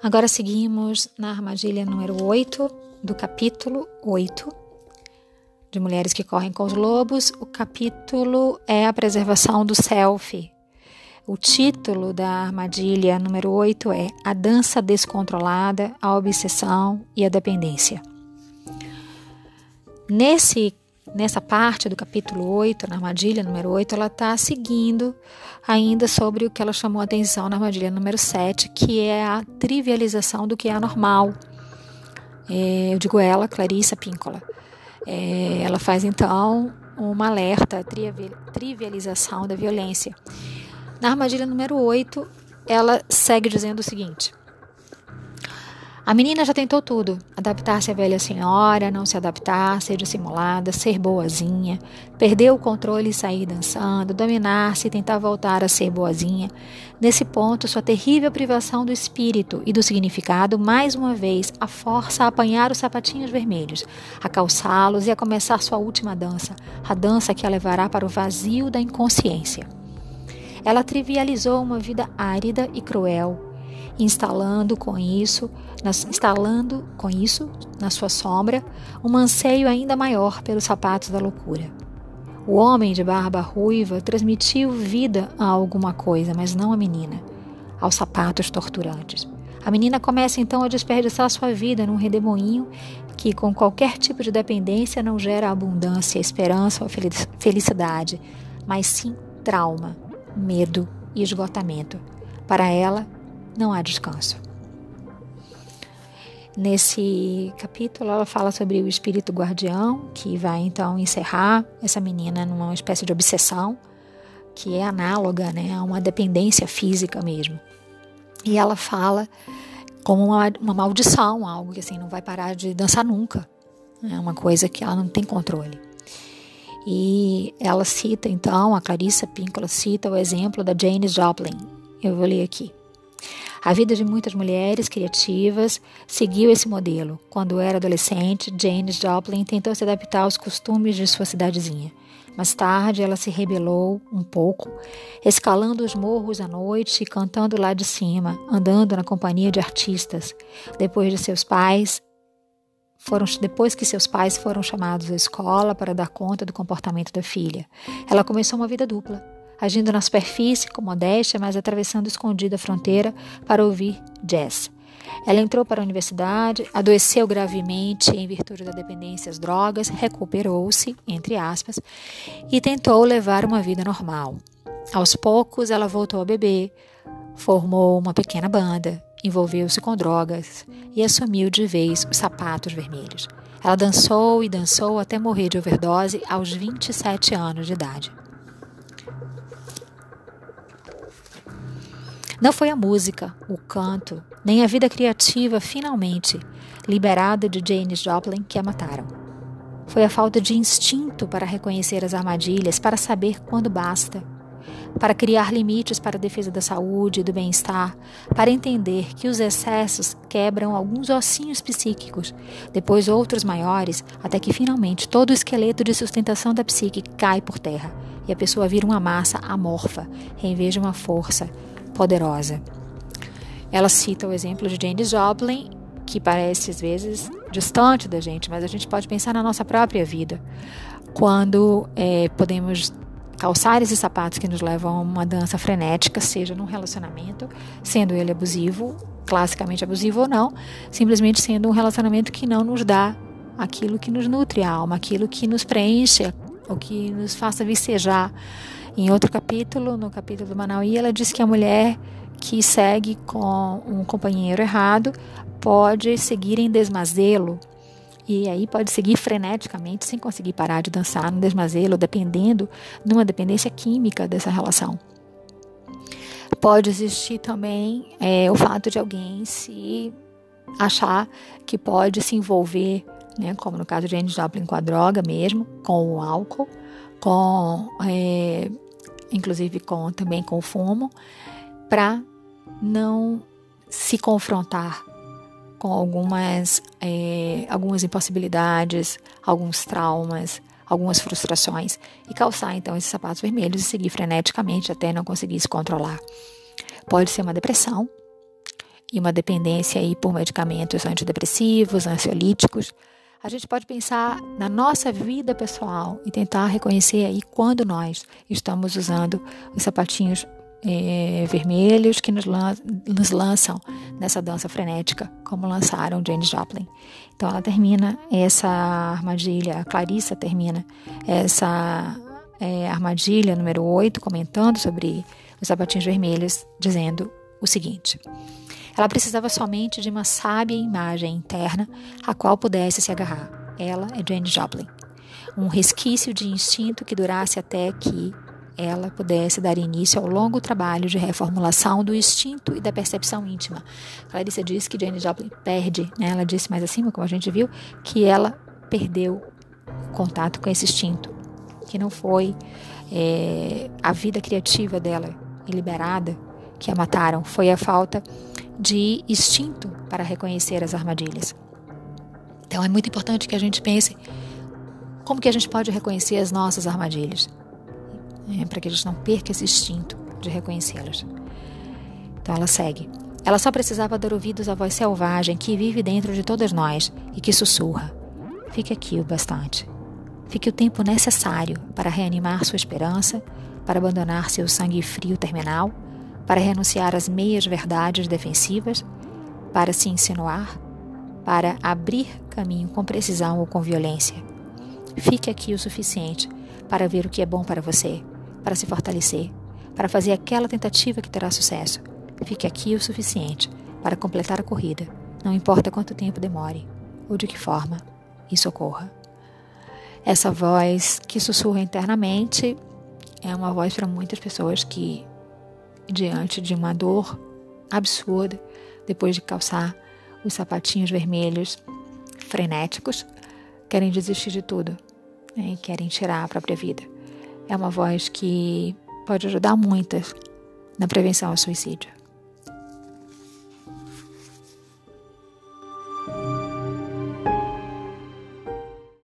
Agora seguimos na armadilha número 8 do capítulo 8 de Mulheres que Correm com os Lobos. O capítulo é a preservação do self. O título da armadilha número 8 é A Dança Descontrolada, a Obsessão e a Dependência. Nesse Nessa parte do capítulo 8, na armadilha número 8, ela está seguindo ainda sobre o que ela chamou atenção na armadilha número 7, que é a trivialização do que é anormal. É, eu digo ela, Clarissa Píncola. É, ela faz então uma alerta, trivialização da violência. Na armadilha número 8, ela segue dizendo o seguinte: a menina já tentou tudo: adaptar-se à velha senhora, não se adaptar, ser dissimulada, ser boazinha, perder o controle e sair dançando, dominar-se e tentar voltar a ser boazinha. Nesse ponto, sua terrível privação do espírito e do significado, mais uma vez, a força a apanhar os sapatinhos vermelhos, a calçá-los e a começar sua última dança, a dança que a levará para o vazio da inconsciência. Ela trivializou uma vida árida e cruel, instalando com isso, nas, instalando com isso na sua sombra um anseio ainda maior pelos sapatos da loucura. O homem de barba ruiva transmitiu vida a alguma coisa, mas não a menina, aos sapatos torturantes. A menina começa então a desperdiçar sua vida num redemoinho que, com qualquer tipo de dependência, não gera abundância, esperança ou felicidade, mas sim trauma, medo e esgotamento. Para ela, não há descanso. Nesse capítulo, ela fala sobre o espírito guardião, que vai então encerrar essa menina numa espécie de obsessão, que é análoga né, a uma dependência física mesmo. E ela fala como uma, uma maldição, algo que assim não vai parar de dançar nunca. É uma coisa que ela não tem controle. E ela cita então, a Clarissa Píncola cita o exemplo da Jane Joplin. Eu vou ler aqui. A vida de muitas mulheres criativas seguiu esse modelo. Quando era adolescente, Jane Joplin tentou se adaptar aos costumes de sua cidadezinha. Mais tarde, ela se rebelou um pouco, escalando os morros à noite e cantando lá de cima, andando na companhia de artistas. Depois de seus pais, foram, depois que seus pais foram chamados à escola para dar conta do comportamento da filha, ela começou uma vida dupla agindo na superfície com modéstia, mas atravessando escondida a fronteira para ouvir jazz. Ela entrou para a universidade, adoeceu gravemente em virtude da dependência às drogas, recuperou-se, entre aspas, e tentou levar uma vida normal. Aos poucos, ela voltou a beber, formou uma pequena banda, envolveu-se com drogas e assumiu de vez os sapatos vermelhos. Ela dançou e dançou até morrer de overdose aos 27 anos de idade. Não foi a música, o canto, nem a vida criativa, finalmente, liberada de Janis Joplin, que a mataram. Foi a falta de instinto para reconhecer as armadilhas, para saber quando basta, para criar limites para a defesa da saúde e do bem-estar, para entender que os excessos quebram alguns ossinhos psíquicos, depois outros maiores, até que finalmente todo o esqueleto de sustentação da psique cai por terra e a pessoa vira uma massa amorfa em vez de uma força poderosa. Ela cita o exemplo de Jane Joplin, que parece às vezes distante da gente, mas a gente pode pensar na nossa própria vida, quando é, podemos calçar esses sapatos que nos levam a uma dança frenética, seja num relacionamento, sendo ele abusivo, classicamente abusivo ou não, simplesmente sendo um relacionamento que não nos dá aquilo que nos nutre a alma, aquilo que nos preenche, o que nos faça vicejar em outro capítulo, no capítulo do Manauí, ela diz que a mulher que segue com um companheiro errado pode seguir em desmazelo e aí pode seguir freneticamente sem conseguir parar de dançar no desmazelo, dependendo numa dependência química dessa relação. Pode existir também é, o fato de alguém se achar que pode se envolver, né, como no caso de Jane Joplin, com a droga mesmo, com o álcool, com é, inclusive com também com o fumo, para não se confrontar com algumas, é, algumas impossibilidades, alguns traumas, algumas frustrações e calçar então esses sapatos vermelhos e seguir freneticamente até não conseguir se controlar. Pode ser uma depressão, e uma dependência aí por medicamentos antidepressivos, ansiolíticos, a gente pode pensar na nossa vida pessoal e tentar reconhecer aí quando nós estamos usando os sapatinhos é, vermelhos que nos, lan nos, lançam nessa dança frenética, como lançaram Janis Joplin. Então ela termina essa armadilha, a Clarissa termina essa é, armadilha número 8, comentando sobre os sapatinhos vermelhos, dizendo o seguinte. Ela precisava somente de uma sábia imagem interna a qual pudesse se agarrar. Ela é Jane Joplin. Um resquício de instinto que durasse até que ela pudesse dar início ao longo trabalho de reformulação do instinto e da percepção íntima. Clarissa disse que Jane Joplin perde, né? ela disse mais acima, como a gente viu, que ela perdeu o contato com esse instinto, que não foi é, a vida criativa dela liberada que a mataram, foi a falta de instinto para reconhecer as armadilhas. Então é muito importante que a gente pense como que a gente pode reconhecer as nossas armadilhas, é, para que a gente não perca esse instinto de reconhecê-las. Então ela segue. Ela só precisava dar ouvidos à voz selvagem que vive dentro de todas nós e que sussurra. Fique aqui o bastante. Fique o tempo necessário para reanimar sua esperança, para abandonar seu sangue frio terminal, para renunciar às meias verdades defensivas, para se insinuar, para abrir caminho com precisão ou com violência. Fique aqui o suficiente para ver o que é bom para você, para se fortalecer, para fazer aquela tentativa que terá sucesso. Fique aqui o suficiente para completar a corrida, não importa quanto tempo demore ou de que forma isso ocorra. Essa voz que sussurra internamente é uma voz para muitas pessoas que, diante de uma dor absurda, depois de calçar os sapatinhos vermelhos frenéticos, querem desistir de tudo né, e querem tirar a própria vida. É uma voz que pode ajudar muitas na prevenção ao suicídio.